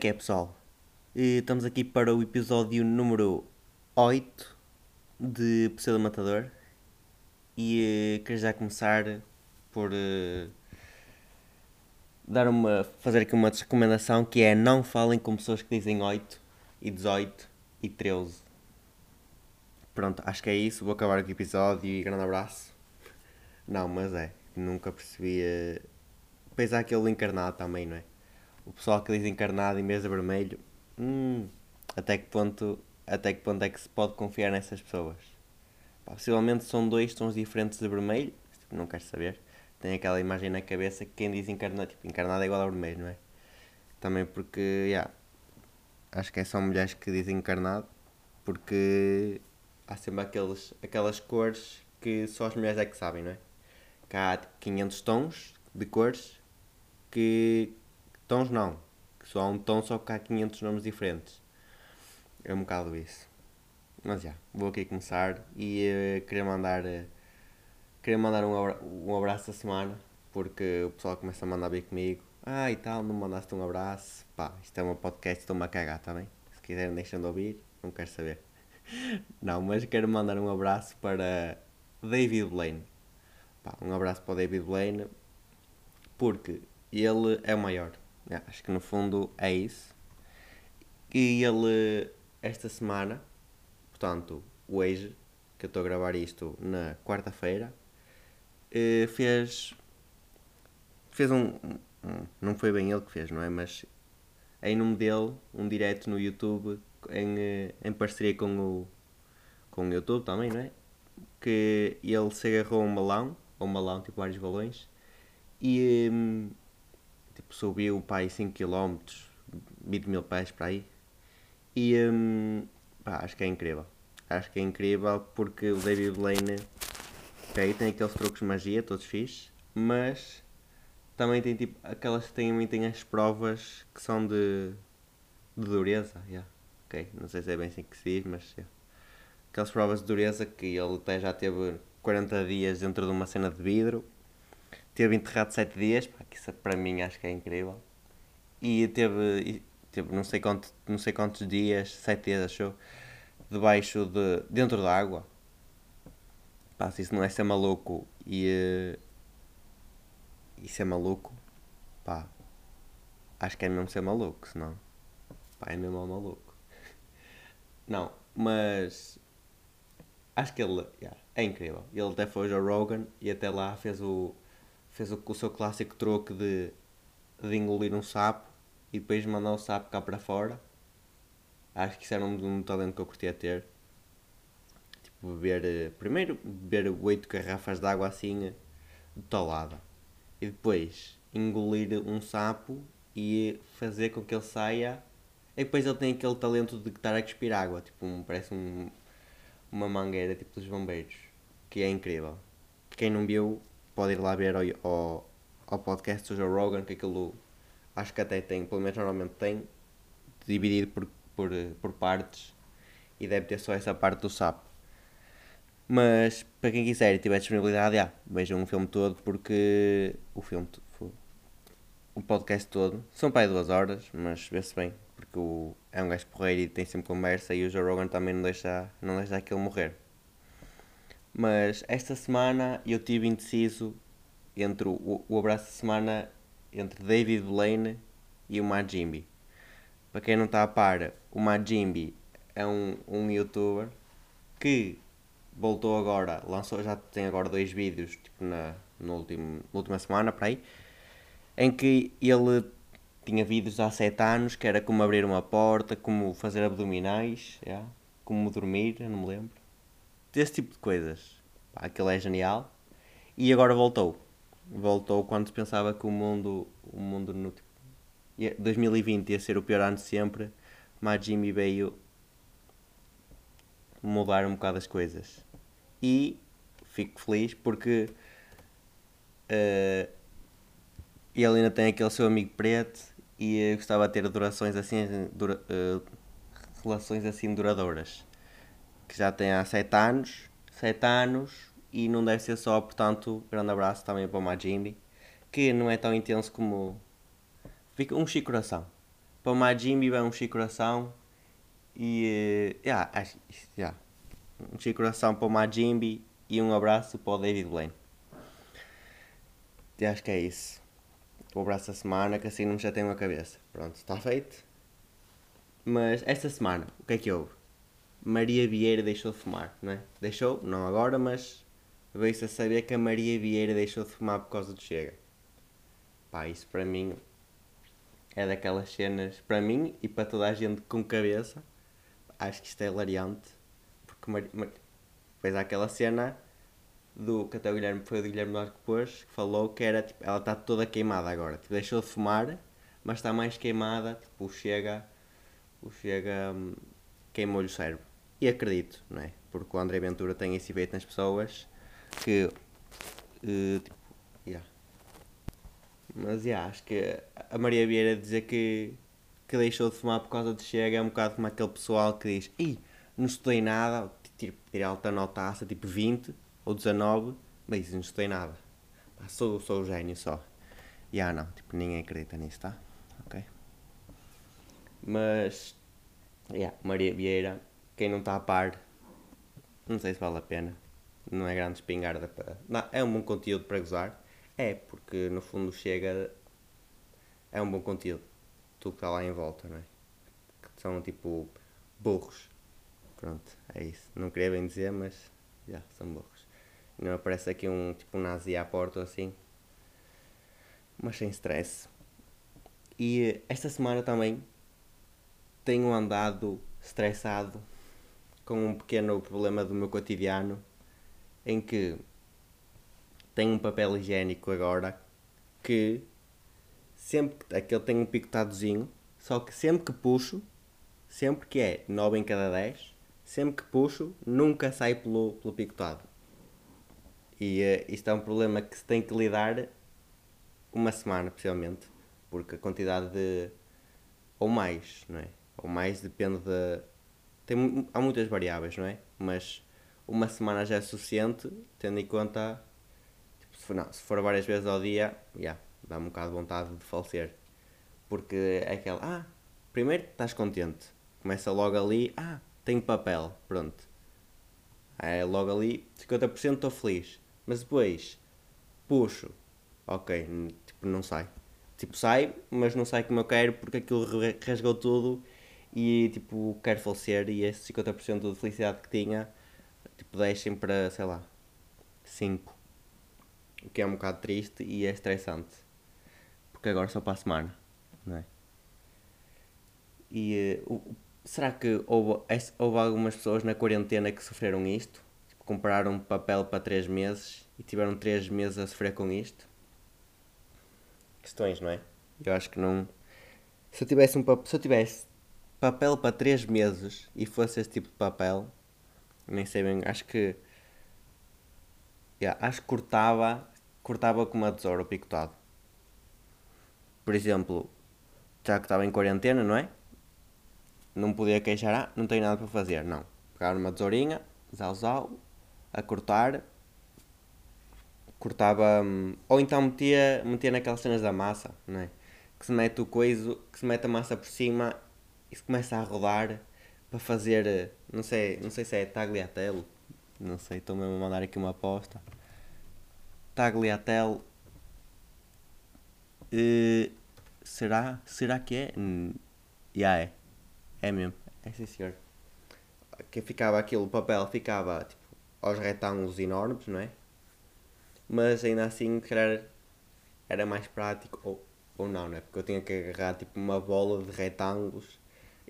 Que é, pessoal? Estamos aqui para o episódio número 8 de Pseudo Matador e eh, quero já começar por eh, dar uma, fazer aqui uma recomendação que é não falem com pessoas que dizem 8 e 18 e 13. Pronto, acho que é isso. Vou acabar aqui o episódio e grande abraço. Não, mas é, nunca percebi. eh, Depois há aquele encarnado também, não é? O pessoal que diz encarnado em mesa vermelho, hum, até que ponto, até que ponto é que se pode confiar nessas pessoas? Possivelmente são dois tons diferentes de vermelho, tipo, não quero saber. Tem aquela imagem na cabeça que quem diz encarnado, tipo, encarnado é igual a vermelho, não é? Também porque, yeah, acho que é só mulheres que dizem encarnado, porque há sempre aqueles, aquelas cores que só as mulheres é que sabem, não é? Que há tipo, 500 tons de cores que tons não, só há um tom, só que há 500 nomes diferentes. É um bocado isso. Mas já, vou aqui começar e eh, queria mandar eh, queria mandar um, abra um abraço da semana porque o pessoal começa a mandar vir comigo. Ah e tal, não mandaste um abraço. Pá, isto é um podcast, estou-me a cagar também. Se quiserem deixem de ouvir, não quero saber. Não, mas quero mandar um abraço para David Blaine. Pá, um abraço para o David Blaine porque ele é o maior. Acho que no fundo é isso. E ele, esta semana, portanto, hoje, que eu estou a gravar isto na quarta-feira, eh, fez. fez um, Não foi bem ele que fez, não é? Mas em nome dele, um direto no YouTube em, eh, em parceria com o, com o YouTube também, não é? Que ele se agarrou a um balão, a um balão, tipo vários balões, e hum, tipo, subiu para aí 5 km, 20 mil pés para aí. E hum, pá, acho que é incrível. Acho que é incrível porque o David Blaine ok, tem aqueles truques de magia, todos fixes, mas também tem tipo aquelas que têm, têm as provas que são de, de dureza. Yeah. Ok, não sei se é bem assim que se diz, mas yeah. aquelas provas de dureza que ele até já teve 40 dias dentro de uma cena de vidro teve enterrado 7 dias, pá, que isso para mim acho que é incrível. E teve, teve não, sei quanto, não sei quantos dias, 7 dias achou, debaixo de. dentro da água. Pá, se isso não é ser maluco e. eh, Isso é maluco, pá. Acho que é mesmo ser maluco, senão. Pá, é mesmo maluco. Não, mas. Acho que ele yeah, é incrível. Ele até foi ao Rogan e até lá fez o, fez o, o seu clássico truque de, de engolir um sapo e depois mandar o sapo cá para fora. Acho que isso era um, um talento que eu curtia ter. Tipo, beber. eh, Primeiro, beber 8 garrafas de água assim, eh, de talada. E depois engolir um sapo e fazer com que ele saia. E depois ele tem aquele talento de estar a cuspir água. Tipo, um- parece um, uma mangueira tipo dos bombeiros. Que é incrível. Quem não viu, pode ir lá ver ao, ao, ao podcast do Joe Rogan, que aquilo acho que até tem, pelo menos normalmente tem, dividido por, por, por partes e deve ter só essa parte do sapo. Mas para quem quiser e tiver disponibilidade, já, vejam o filme todo porque o filme o podcast todo são para aí duas horas, mas vê-se bem, porque o, é um gajo porreiro e tem sempre conversa e o Joe Rogan também não deixa, não deixa aquele morrer. Mas esta semana eu tive indeciso entre o, o abraço de semana entre David Blaine e o Majimbi. Para quem não está a par, o Majimbi é um, um youtuber que voltou agora, lançou, já tem agora dois vídeos tipo na, no último, na última semana para aí, em que ele tinha vídeos há 7 anos que era como abrir uma porta, como fazer abdominais, yeah, como dormir, não me lembro desse tipo de coisas. Pá, aquilo é genial. E agora voltou. Voltou quando se pensava que o mundo, o mundo no tipo, ia- 2020 ia ser o pior ano sempre, mas Jimmy veio mudar um bocado as coisas. E fico feliz porque eh, ele ainda tem aquele seu amigo preto e gostava de ter durações assim, dura- eh, relações assim duradouras que já tem há 7 anos, 7 anos, e não deve ser só, portanto, grande abraço também para o Majimbi, que não é tão intenso como. Fica um chico coração. para o Majimbi vai um chico coração. E. Uh, yeah, yeah. Um chico coração para o Majimbi e um abraço para o David Blaine. E acho que é isso. O abraço da semana, que assim não me chateio a cabeça. Pronto, está feito. Mas esta semana, o que é que houve? Maria Vieira deixou de fumar, não é? Deixou, não agora, mas veio-se a saber que a Maria Vieira deixou de fumar por causa do Chega. Pá, isso para mim é daquelas cenas, para mim e para toda a gente com cabeça, acho que isto é hilariante. Porque Mar... Mar... depois aquela cena do que até o Guilherme foi o Guilherme Duarte que pôs, que falou que era tipo, ela está toda queimada agora. Tipo, deixou de fumar, mas está mais queimada, tipo, chega. O chega. Hum, queimou-lhe o cérebro. E acredito, não é? Porque o André Ventura tem esse efeito nas pessoas que. Uh, tipo, yeah. Mas yeah, acho que a Maria Vieira dizer que, que deixou de fumar por causa de Chega é um bocado como aquele pessoal que diz: Ih, não estudei nada, tipo, tirei alta notaça, tipo 20 ou 19, mas não estudei nada. sou, sou o gênio só. E ah, não, tipo, ninguém acredita nisso, tá? Ok? Mas, yeah, Maria Vieira quem não está a par, não sei se vale a pena. Não é grande espingarda para. Não, é um bom conteúdo para gozar. É, porque no fundo chega. É um bom conteúdo. Tudo que está lá em volta, não é? Que são tipo burros. Pronto, é isso. Não queria bem dizer, mas já, são burros. Não aparece aqui um tipo um nazi à porta assim. Mas sem stress. E esta semana também tenho andado estressado com um pequeno problema do meu cotidiano em que tenho um papel higiênico agora que sempre aquele tem um picotadozinho, só que sempre que puxo, sempre que é 9 em cada 10, sempre que puxo, nunca sai pelo, pelo picotado. E uh, isto é um problema que se tem que lidar uma semana, possivelmente, porque a quantidade de. ou mais, não é? Ou mais depende da, tem, há muitas variáveis, não é? Mas uma semana já é suficiente, tendo em conta, tipo, se, for, não, se for várias vezes ao dia, yeah, dá-me um bocado de vontade de falecer. Porque é aquela, ah, primeiro estás contente, começa logo ali, ah, tenho papel, pronto. É logo ali, 50% estou feliz. Mas depois, puxo, ok, tipo, não sai. Tipo, sai, mas não sai como eu quero porque aquilo rasgou tudo e tipo, quero falecer e esse 50% de felicidade que tinha, tipo, deixem para, sei lá, 5. O que é um bocado triste e é estressante. Porque agora só para a semana, não é? E uh, será que houve, houve algumas pessoas na quarentena que sofreram isto? Tipo, compraram papel para 3 meses e tiveram 3 meses a sofrer com isto? Questões, não é? Eu acho que não. Se eu tivesse um se eu tivesse papel para 3 meses e fosse esse tipo de papel, nem sei bem, acho que. Yeah, acho que cortava, cortava com uma tesoura picotado. Por exemplo, já que estava em quarentena, não é? Não podia queixar, ah, não tenho nada para fazer. Não. Pegar uma tesourinha, zau zau, a cortar. Cortava. Hum, ou então metia, metia naquelas cenas da massa, não é? Que se mete o coiso, que se mete a massa por cima isso começa a rodar para fazer, não sei, não sei se é tagliatelle, não sei, estou mesmo a mandar aqui uma aposta. Tagliatelle. Uh, será? Será que é? Hum, já é. É mesmo. É sim senhor. Que ficava aquilo, o papel ficava tipo, aos retângulos enormes, não é? Mas ainda assim, calhar, era mais prático, ou, ou não, não é? Porque eu tinha que agarrar tipo uma bola de retângulos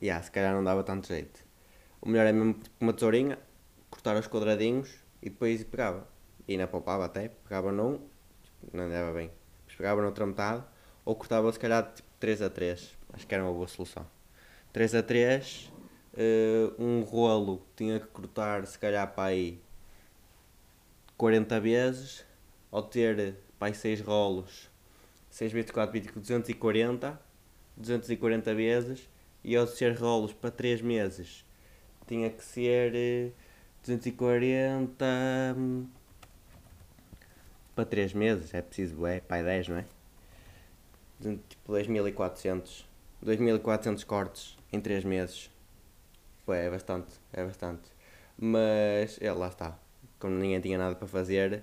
yeah, se calhar não dava tanto jeito. O melhor é mesmo tipo, uma tesourinha, cortar os quadradinhos e depois pegava. E na poupava até, pegava num, tipo, não andava bem. Depois pegava noutra metade, ou cortava se calhar tipo 3 a 3. Acho que era uma boa solução. 3 a 3, uh, eh, um rolo tinha que cortar se calhar para aí 40 vezes, ao ter para aí 6 rolos, 6 vezes 4, 240, 240 vezes e ao ser rolos para 3 meses tinha que ser 240 eh, hum, para 3 meses, é preciso, é, pai 10, não é? Tipo 2400 2400 cortes em 3 meses. Pô, é bastante, é bastante. Mas, é, lá está. Como ninguém tinha nada para fazer,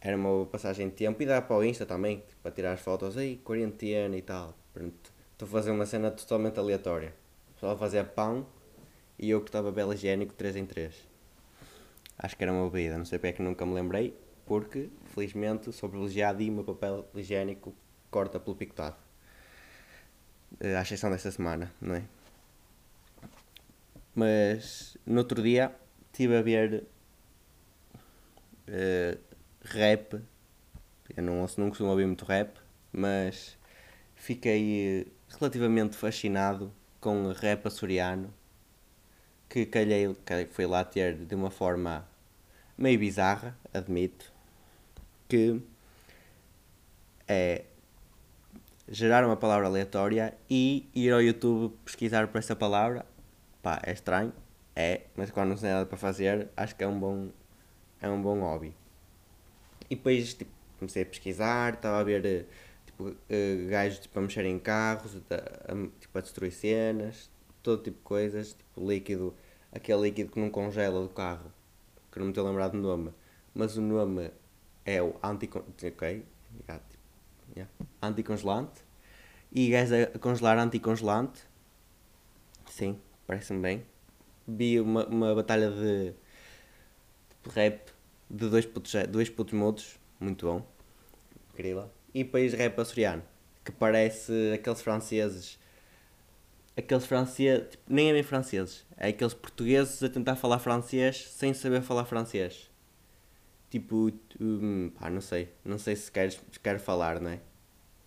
era uma passagem de tempo. E dá para o Insta também, tipo, para tirar as fotos aí, quarentena e tal. Pronto. Estou a fazer uma cena totalmente aleatória. Só a fazer pão e eu que estava higiênico 3 em 3. Acho que era uma bebida, não sei porque é que nunca me lembrei, porque felizmente sou privilegiado e o meu papel higiênico corta pelo picotado. Eh, à exceção desta semana, não é? Mas no outro dia estive a ver uh, rap. Eu não, não costumo ouvir muito rap, mas fiquei eh, relativamente fascinado com o rap açoriano que calhei, foi lá ter de uma forma meio bizarra, admito, que é gerar uma palavra aleatória e ir ao YouTube pesquisar por essa palavra. Pá, é estranho, é, mas quando não tem nada para fazer, acho que é um bom, é um bom hobby. E depois tipo, comecei a pesquisar, estava a ver tipo, uh, gajos tipo, a mexer em carros, a, a, tipo, a destruir cenas, todo tipo de coisas, tipo líquido, aquele líquido que não congela do carro, que não me estou a lembrar do nome, mas o nome é o anticongelante, ok, yeah, tipo, yeah. anticongelante, e gás a congelar anticongelante, sim, parece-me bem. Vi uma, uma batalha de, de rap de dois putos, dois putos mudos, muito bom, incrível, e país rap açoriano, que parece aqueles franceses aqueles franceses, tipo, nem é bem franceses, é aqueles portugueses a tentar falar francês sem saber falar francês. Tipo, hum, pá, não sei, não sei se queres, quero falar, não é?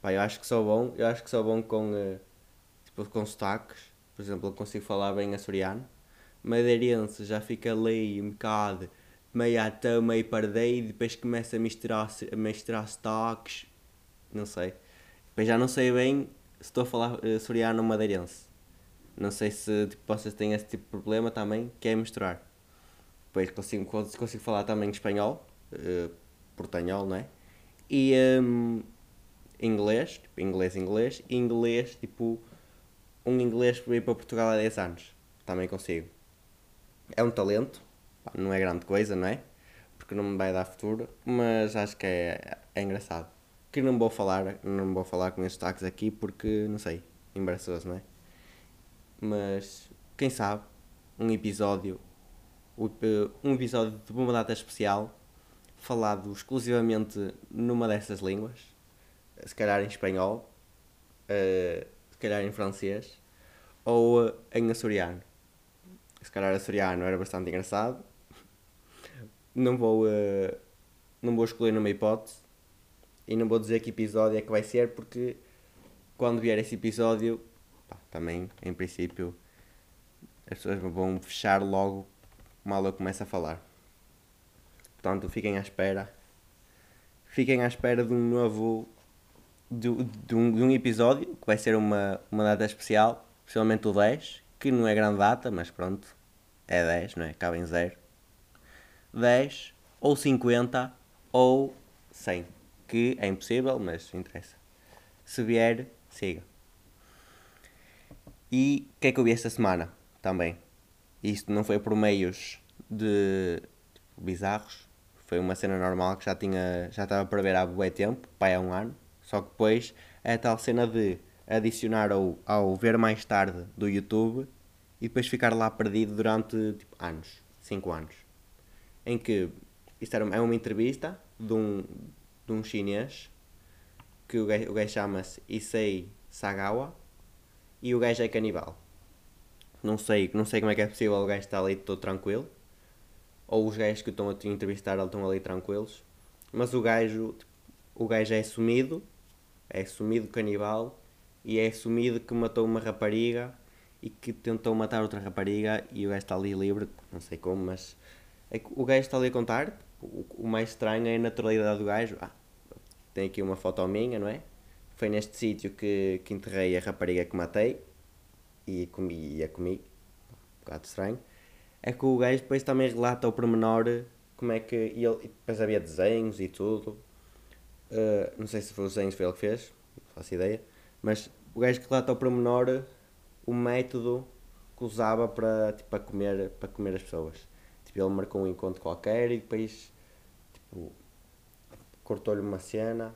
Pá, eu acho que sou bom, eu acho que sou bom com, uh, tipo, com sotaques, por exemplo, eu consigo falar bem açoriano. Madeirense já fica ali um bocado meio até meio pardei, depois começa a misturar, a misturar sotaques, não sei. Depois já não sei bem se estou a falar uh, açoriano ou madeirense. Não sei se tipo, vocês têm esse tipo de problema também, que é misturar. Depois consigo, consigo falar também espanhol, uh, portanhol, não é? E um, inglês, tipo, inglês, inglês, inglês, tipo, um inglês que veio para Portugal há 10 anos. Também consigo. É um talento, não é grande coisa, não é? Porque não me vai dar futuro, mas acho que é, é engraçado. Que não vou falar, não vou falar com estes taques aqui porque, não sei, embaraçoso, não é? mas quem sabe um episódio um episódio de uma data especial falado exclusivamente numa dessas línguas se calhar em espanhol uh, se calhar em francês ou em açoriano se calhar açoriano era bastante engraçado não vou uh, não vou escolher numa hipótese e não vou dizer que episódio é que vai ser porque quando vier esse episódio pá, também, em princípio, as pessoas vão fechar logo mal eu começo a falar. Portanto, fiquem à espera. Fiquem à espera de um novo. de, de, um, de um episódio que vai ser uma, uma data especial, especialmente o 10, que não é grande data, mas pronto, é 10, não é? Cabe em 0. 10 ou 50 ou 100, que é impossível, mas interessa. Se vier, siga. E o que é que eu vi esta semana também? Isto não foi por meios de tipo, bizarros, foi uma cena normal que já tinha já estava para ver há bué tempo, pai há um ano, só que depois é a tal cena de adicionar ao, ao ver mais tarde do YouTube e depois ficar lá perdido durante tipo, anos, 5 anos. Em que isto era, é uma entrevista de um, de um chinês que o gajo, gajo chama-se Issei Sagawa e o gajo é canibal. Não sei, não sei como é que é possível o gajo estar ali todo tranquilo. Ou os gajos que estão a te entrevistar estão ali tranquilos. Mas o gajo, o gajo é sumido, é sumido canibal e é sumido que matou uma rapariga e que tentou matar outra rapariga e o gajo está ali livre, não sei como, mas é o gajo está ali a contar. O, o mais estranho é a naturalidade do gajo. Ah, tem aqui uma foto minha, não é? Foi neste sítio que, que enterrei a rapariga que matei e comi e a comi. Um bocado estranho. É que o gajo depois também relata o pormenor como é que. E ele, depois havia desenhos e tudo. Uh, não sei se foi os desenhos foi ele que fez, não faço ideia. Mas o gajo que relata ao pormenor o método que usava para, tipo, para, comer, para comer as pessoas. Tipo, ele marcou um encontro qualquer e depois tipo, cortou-lhe uma cena.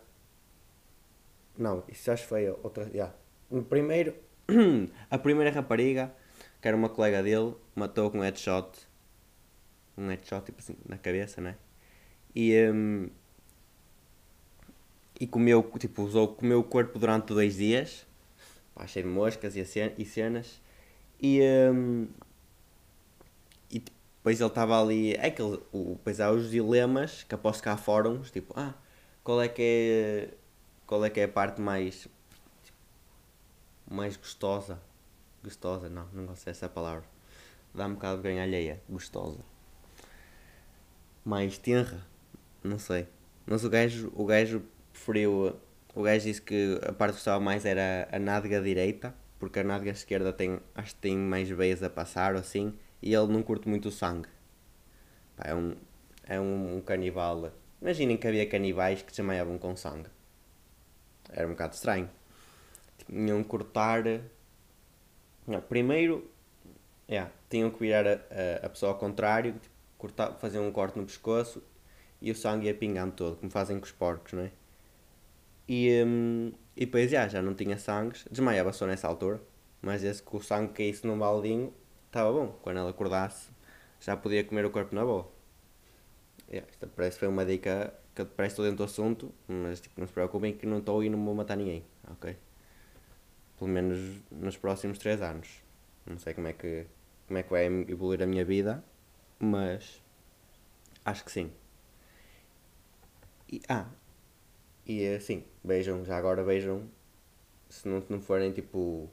Não, isso acho foi outra. Yeah. No primeiro, a primeira rapariga, que era uma colega dele, matou com um headshot. Um headshot tipo assim, na cabeça, né? E, um, e comeu, tipo, usou, comeu o corpo durante dois dias, pá, cheio de moscas e, cenas. E, um, depois ele estava ali. É que ele, o, depois há os dilemas que aposto que há fóruns, tipo, ah, qual é que é. Qual é que é a parte mais. Tipo, mais gostosa? Gostosa, não, não gosto dessa palavra. Dá um bocado de ganho alheia. Gostosa. Mais tenra? Não sei. Mas o gajo, o gajo preferiu. O gajo disse que a parte que gostava mais era a nádega direita porque a nádega esquerda tem, acho que tem mais veias a passar ou assim, e ele não curte muito o sangue. Pá, é um, é um, um canibal. Imaginem que havia canibais que se chamavam com sangue. Era um bocado estranho. Tinham que cortar. Não, primeiro, yeah, tinham que virar a, a, a pessoa ao contrário, tipo, cortar, fazer um corte no pescoço e o sangue ia pingando todo, como fazem com os porcos, não é? E, um, e depois já, já não tinha sangue, desmaiava só nessa altura, mas esse que o sangue caísse num baldinho estava bom. Quando ela acordasse já podia comer o corpo na boa. Yeah, isto parece que foi uma dica que parece estou dentro do assunto, mas tipo, não se preocupem que não estou e não vou matar ninguém, ok? Pelo menos nos próximos 3 anos. Não sei como é que, como é que vai evoluir a minha vida, mas acho que sim. E, ah, e assim, vejam, já agora vejam, se não, não forem tipo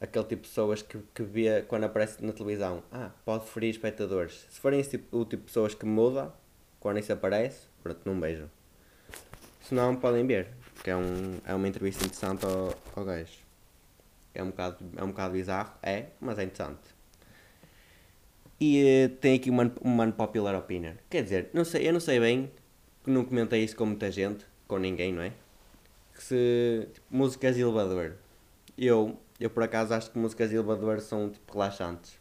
aquele tipo de pessoas que, que vê quando aparece na televisão, ah, pode ferir espectadores. Se forem esse tipo, o tipo de pessoas que muda quando isso aparece, pronto, não beijam. Se não, podem ver, porque é, um, é uma entrevista interessante ao, ao gajo. É um, bocado, é um bocado bizarro, é, mas é interessante. E uh, tem aqui uma, uma unpopular opinion. Quer dizer, não sei, eu não sei bem, não comentei isso com muita gente, com ninguém, não é? Que se. Tipo, músicas de elevador. Eu, eu por acaso acho que músicas de elevador são tipo relaxantes.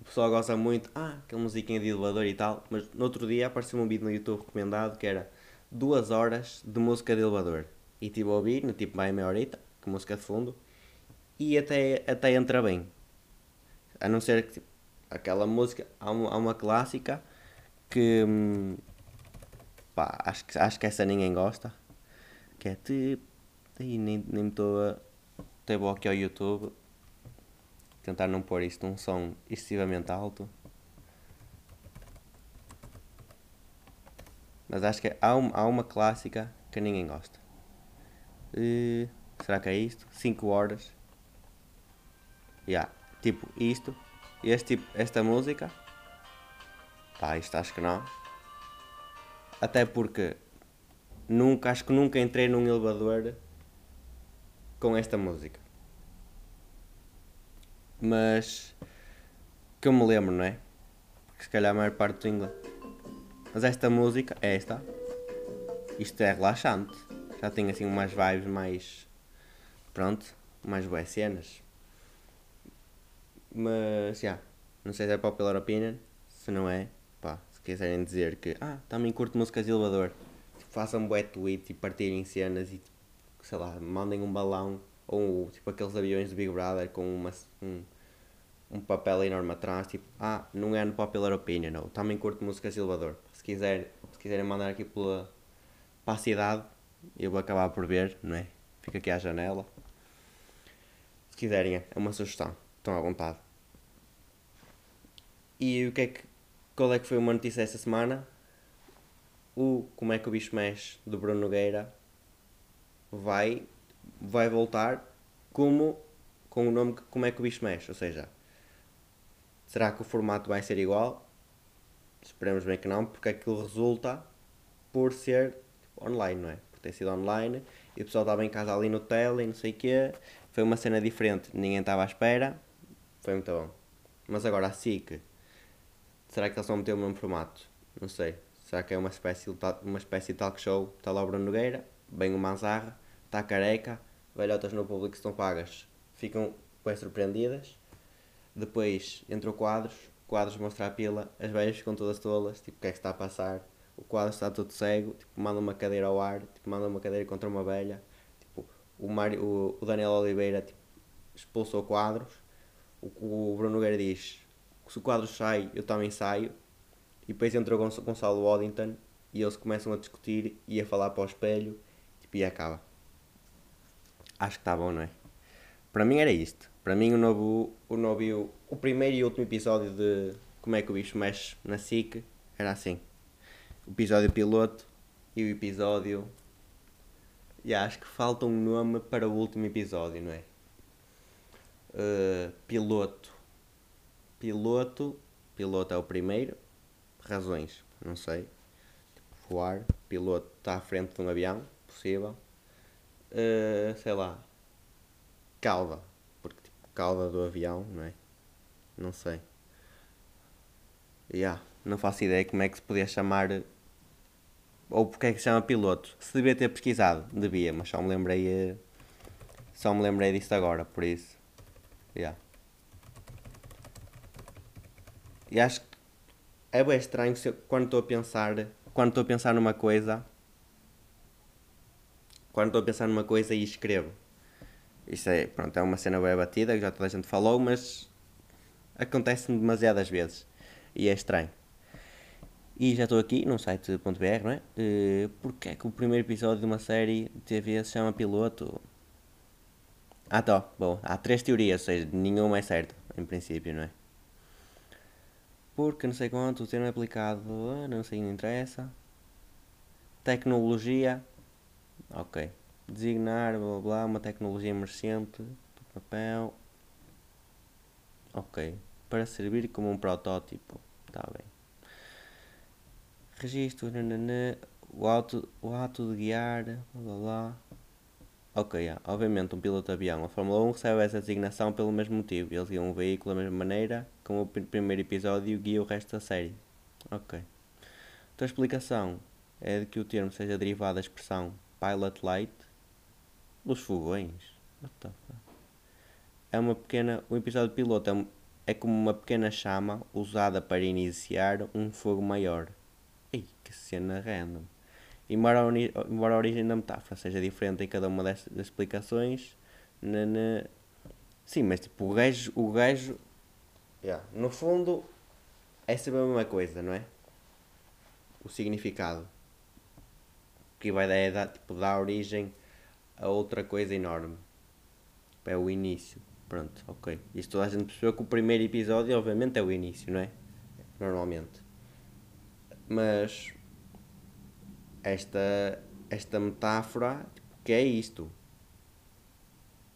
O pessoal gosta muito, ah, aquela musiquinha de elevador e tal, mas no outro dia apareceu um vídeo no YouTube recomendado que era duas horas de música de elevador. E tive a ouvir, no tipo vai meia horita, com música de fundo, e até, até entra bem. A não ser que tipo, aquela música, há uma, há uma clássica que. Hum, Pá, acho que, acho que essa ninguém gosta. Que é tipo. Aí nem, nem me estou a. Até vou aqui ao YouTube. Tentar não pôr isto num som excessivamente alto. Mas acho que há, um, há uma clássica que ninguém gosta. Uh, será que é isto? 5 horas. Yeah. Tipo isto. Este, tipo, esta música. Pá, isto acho que não. Até porque nunca, acho que nunca entrei num elevador com esta música. Mas que eu me lembro, não é? Porque se calhar a maior parte do inglês. Mas esta música, é esta, isto é relaxante. Já tem assim umas vibes mais. Pronto, mais boas cenas. Mas, já. Yeah, não sei se é popular opinion. Se não é, pá, quiserem dizer que ah, também curto músicas de elevador, tipo, façam bué tweet e partirem cenas e sei lá, mandem um balão ou tipo aqueles aviões do Big Brother com uma, um, um papel enorme atrás, tipo, ah, não é no popular opinion, ou também curto músicas de elevador. Se, quiser, se quiserem mandar aqui pela, para a cidade, eu vou acabar por ver, não é? Fica aqui à janela. Se quiserem, é uma sugestão, estão à vontade. E o que é que qual é que foi uma notícia esta semana? O Como é que o bicho mexe do Bruno Nogueira vai, vai voltar como com o nome que Como é que o bicho mexe, ou seja, será que o formato vai ser igual? Esperemos bem que não, porque aquilo resulta por ser online, não é? Por ter sido online e o pessoal estava em casa ali no tele e não sei o quê. Foi uma cena diferente, ninguém estava à espera. Foi muito bom. Mas agora a SIC Será que eles vão meter o mesmo formato? Não sei. Será que é uma espécie uma espécie de talk show? Está lá o Bruno Nogueira, bem o Manzarra, está careca, velhotas no público estão pagas ficam bem surpreendidas. Depois entra o quadros, quadros mostra a pila, as velhas ficam todas tolas, tipo, o que é que está a passar? O quadro está todo cego, tipo, manda uma cadeira ao ar, tipo, manda uma cadeira contra uma velha. Tipo, o, Mário, o, o Daniel Oliveira tipo, expulsou quadros. O, o Bruno Nogueira diz: se o quadro sai, eu também saio. E depois entra o Gonçalo Waddington e eles começam a discutir e a falar para o espelho tipo, e acaba. Acho que está bom, não é? Para mim era isto. Para mim o novo, o novo o primeiro e último episódio de como é que o bicho mexe na SIC era assim. O episódio piloto e o episódio. E acho que falta um nome para o último episódio, não é? Uh, piloto. Piloto. Piloto é o primeiro. Razões, não sei. Tipo, voar. Piloto está à frente de um avião, possível. Uh, sei lá. Cauda cauda do avião, não é? Não sei. Yeah, não faço ideia como é que se podia chamar. Ou porque é que se chama piloto. Se devia ter pesquisado, devia, mas só me lembrei. Eh, só me lembrei disto agora, por isso. Yeah. E acho que é bem estranho eu, quando estou a pensar. Quando estou a pensar numa coisa. Quando estou a pensar numa coisa e escrevo isso é, pronto, é uma cena bem batida, que já toda a gente falou, mas acontece-me demasiadas vezes. E é estranho. E já estou aqui num site.br, não é? Uh, porque é que o primeiro episódio de uma série de TV se chama Piloto? Ah, tá. Bom, há três teorias, ou seja, nenhuma é certa, em princípio, não é? Porque não sei quanto, o termo é aplicado, não sei, não interessa. Tecnologia, ok designar, blá, blá, uma tecnologia emergente papel. Ok. Para servir como um protótipo. Está bem. Registro, nanana, o, auto, o ato de guiar, blá blá blá. Ok, yeah. obviamente um piloto de avião. A Fórmula 1 recebe essa designação pelo mesmo motivo. Eles guiam um veículo da mesma maneira como o primeiro episódio guia o resto da série. Ok. Então a explicação é de que o termo seja derivado da expressão pilot light, os fogões. É uma pequena. O episódio piloto é, um, é como uma pequena chama usada para iniciar um fogo maior. Ei, que cena random. Embora a, embora a origem da metáfora seja diferente em cada uma das explicações, na, na... sim, mas tipo, o gajo. O gajo yeah. No fundo, é sempre a mesma coisa, não é? O significado. Que vai dar, tipo, dar origem a outra coisa enorme. É o início. Pronto, ok. Isto toda a gente percebeu que o primeiro episódio, obviamente, é o início, não é? Normalmente. Mas esta, esta metáfora, tipo, que é isto?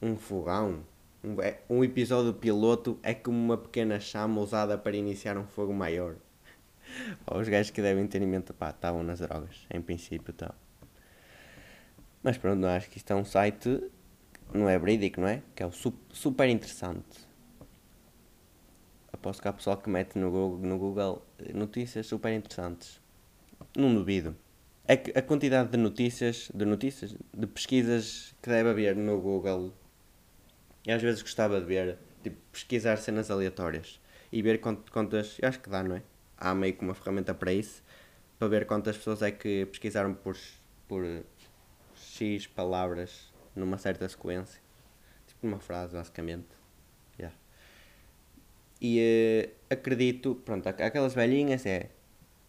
Um fogão. Um, é, um episódio piloto é como uma pequena chama usada para iniciar um fogo maior. Os gajos que devem ter em mente, pá, estavam nas drogas, em princípio, tal. Mas pronto, acho que isto é um site, não é verídico, não é? Que é o super interessante. Aposto que há pessoal que mete no Google, no Google notícias super interessantes. Não duvido. É que a quantidade de notícias, de notícias, de pesquisas que deve haver no Google, e às vezes gostava de ver, tipo, pesquisar cenas aleatórias e ver quantas, eu acho que dá, não é? Há meio que uma ferramenta para isso, para ver quantas pessoas é que pesquisaram por, por X palavras numa certa sequência. Tipo uma frase, basicamente. Yeah. E uh, acredito, pronto, aquelas velhinhas é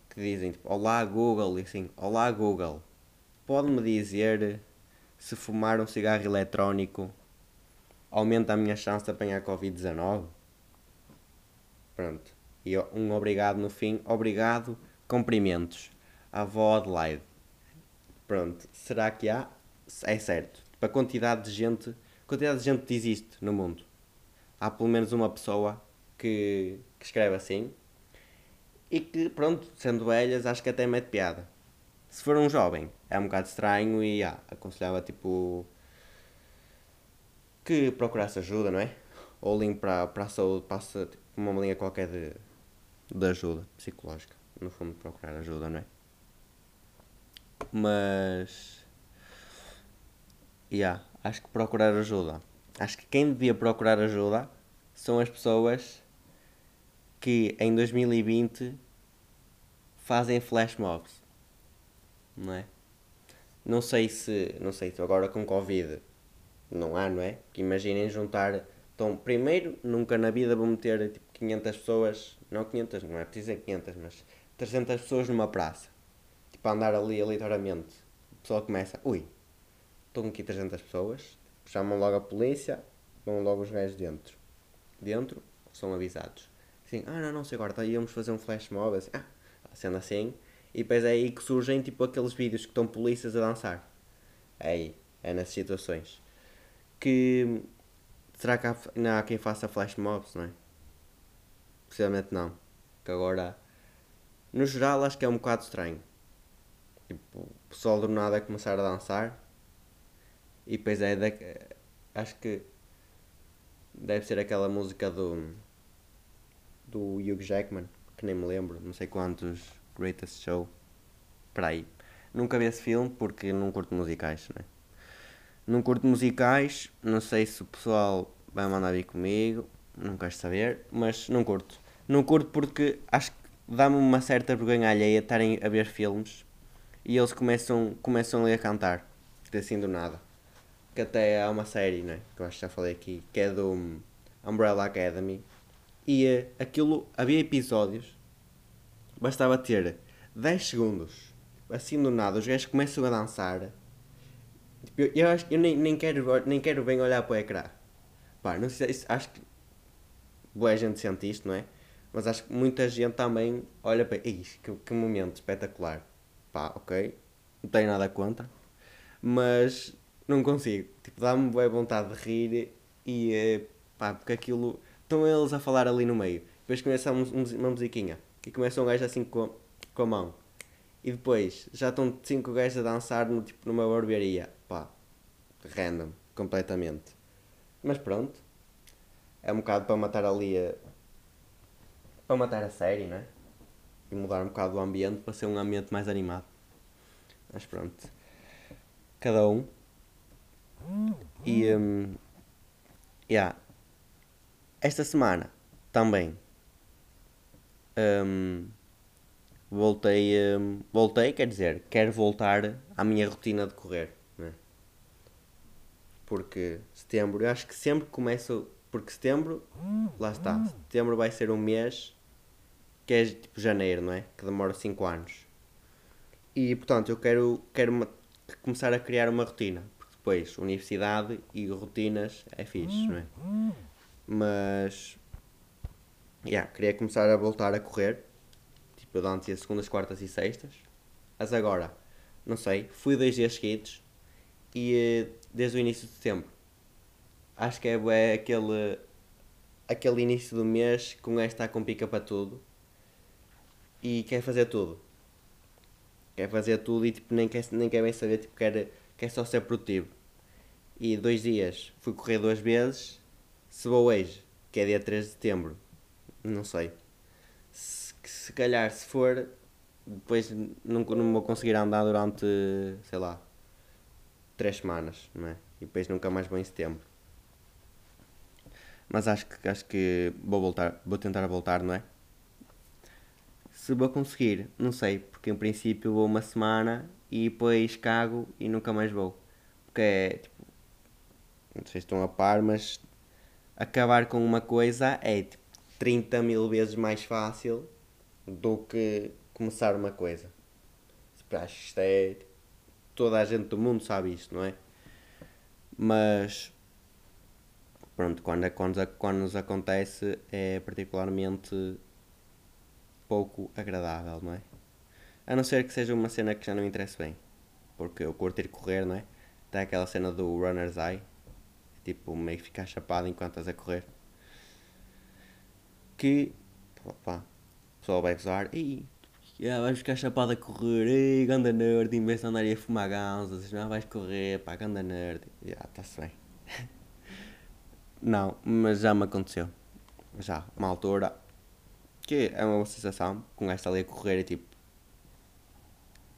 que dizem tipo, Olá Google e assim, Olá Google, pode-me dizer se fumar um cigarro eletrónico aumenta a minha chance de apanhar Covid-19? Pronto. E um obrigado no fim. Obrigado, cumprimentos. Avó Adelaide. Pronto. Será que há? É certo. Para a quantidade de gente, quantidade de gente que existe no mundo. Há pelo menos uma pessoa que, que escreve assim e que, pronto, sendo velhas, acho que até mete piada. Se for um jovem, é um bocado estranho e ah, aconselhava tipo que procurasse ajuda, não é? Ou link para, para a saúde, passa tipo, uma linha qualquer de, de ajuda psicológica. No fundo, procurar ajuda, não é? Mas Yeah. acho que procurar ajuda. Acho que quem devia procurar ajuda são as pessoas que em 2020 fazem flash mobs. Não é? Não sei se, não sei se agora com Covid não há, não é? Que imaginem juntar. Então, primeiro, nunca na vida vão meter tipo 500 pessoas, não 500, não é preciso dizer 500, mas 300 pessoas numa praça. Tipo, a andar ali aleatoriamente. O pessoal começa, ui, estão aqui 300 pessoas, chamam logo a polícia, vão logo os gajos dentro. Dentro, são avisados. Assim, ah, não, não sei agora, tá, íamos fazer um flash mob, assim, ah, sendo assim. E depois é aí que surgem, tipo, aqueles vídeos que estão polícias a dançar. É aí, é nessas situações. Que, será que há, não há quem faça flash mobs, não é? Possivelmente não. Que agora, no geral, acho que é um bocado estranho. Tipo, o pessoal do nada começar a dançar e depois é. De, acho que deve ser aquela música do. do Hugh Jackman, que nem me lembro, não sei quantos Greatest Show. Para aí. Nunca vi esse filme porque não curto musicais, né? Não curto musicais, não sei se o pessoal vai mandar vir comigo, não quero saber, mas não curto. Não curto porque acho que dá-me uma certa vergonha alheia estarem a ver filmes e eles começam, começam a cantar, assim do nada que até há uma série, né, que eu acho que já falei aqui, que é do Umbrella Academy, e uh, aquilo, havia episódios, bastava ter 10 segundos, assim do nada, os gajos começam a dançar, tipo, eu, acho, eu nem, nem, quero, nem quero bem olhar para o ecrã, pá, não sei, acho que boa gente sente isto, não é? Mas acho que muita gente também olha para. Ixi, que, que momento espetacular. Pá, ok. Não tenho nada contra. Mas não consigo. Tipo, dá-me boa vontade de rir e eh, pá, porque aquilo. Estão eles a falar ali no meio. Depois começa uma musiquinha e começa um gajo assim com, com a mão. E depois já estão cinco gajos a dançar no, tipo, numa barbearia. Pá, random, completamente. Mas pronto. É um bocado para matar ali a. para matar a série, né? E mudar um bocado o ambiente para ser um ambiente mais animado. Mas pronto. Cada um. E. Um, yeah. Esta semana também. Um, voltei. Um, voltei, quer dizer, quero voltar à minha rotina de correr. Né? Porque setembro, eu acho que sempre começo. Porque setembro, lá está. Setembro vai ser um mês que é tipo janeiro, não é? Que demora 5 anos. E portanto eu quero, quero começar a criar uma rotina. Depois, universidade e rotinas é fixe, não é? Mas. Yeah, queria começar a voltar a correr. Tipo, eu antes ia segundas, quartas e sextas. Mas agora, não sei, fui dois dias seguidos e eh, desde o início de setembro. Acho que é, é aquele, aquele início do mês com esta com pica para tudo e quer fazer tudo. Quer fazer tudo e tipo, nem, quer, nem quer bem saber, tipo, quer que é só ser produtivo. E dois dias fui correr duas vezes. Se vou hoje, que é dia 3 de setembro, não sei. Se, se calhar, se for, depois não, não vou conseguir andar durante, sei lá, três semanas, não é? E depois nunca mais vou em setembro. Mas acho que, acho que vou voltar, vou tentar voltar, não é? Se vou conseguir, não sei, porque em princípio vou uma semana e depois cago e nunca mais vou. Porque é tipo. Não sei se estão a par, mas acabar com uma coisa é tipo 30 mil vezes mais fácil do que começar uma coisa. Acho que isto é. Tipo, toda a gente do mundo sabe isto, não é? Mas. Pronto, quando, quando, quando nos acontece é particularmente pouco agradável, não é? A não ser que seja uma cena que já não me interessa bem. Porque eu curto ir correr, não é? Tem aquela cena do runner's eye. Tipo, meio que ficar chapado enquanto estás a correr. Que, pá, o pessoal vai gozar. Ih, yeah, vais ficar chapado a correr. Ei, ganda nerd. Em vez de andar a fumar ganzas. Não, vais correr, pá, ganda nerd. Já, yeah, está-se bem. não, mas já me aconteceu. Já, uma altura. Que é uma sensação. Com esta ali a correr e tipo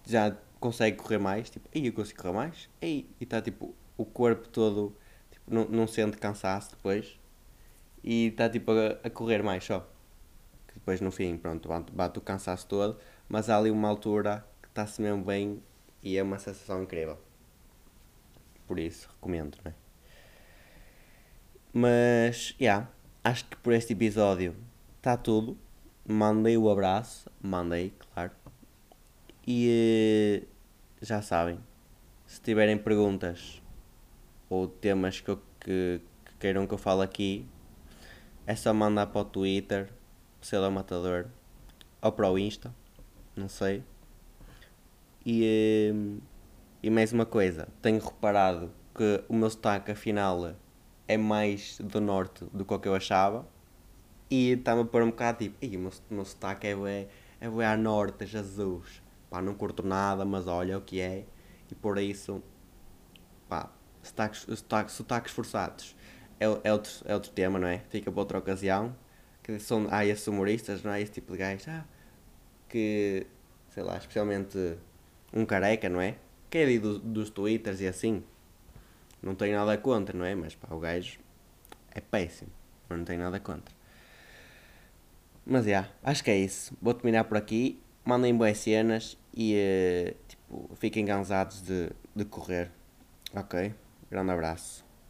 já consegue correr mais, tipo, ei, eu consigo correr mais, ei, e está tipo o corpo todo tipo, não, não sente cansaço depois e está tipo a, a, correr mais só. Que depois no fim, pronto, bate o cansaço todo, mas há ali uma altura que está-se mesmo bem e é uma sensação incrível. Por isso, recomendo, não é? Mas, já, yeah, acho que por este episódio está tudo. Mandei o abraço, mandei, claro. E eh, já sabem, se tiverem perguntas ou temas que, que, que queiram que eu fale aqui, é só mandar para o Twitter, Pseudo Matador, ou para o Insta, não sei. E, eh, e mais uma coisa, tenho reparado que o meu sotaque afinal é mais do norte do que o que eu achava. E está-me a pôr um bocado tipo, o meu, meu sotaque é é bué a norte, Jesus. Pá, não curto nada, mas olha o que é. E por isso, pá, sotaques, sotaques, sotaques forçados é, é, outro, é outro tema, não é? Fica para outra ocasião. Que são, há esses humoristas, não é? Esse tipo de gajos, ah, que, sei lá, especialmente um careca, não é? Que é ali do, dos twitters e assim. Não tenho nada contra, não é? Mas pá, o gajo é péssimo. Mas não tenho nada contra. Mas já, yeah, acho que é isso. Vou terminar por aqui. Mandem boas cenas e uh, tipo, fiquem cansados de, de correr. Ok? Grande abraço.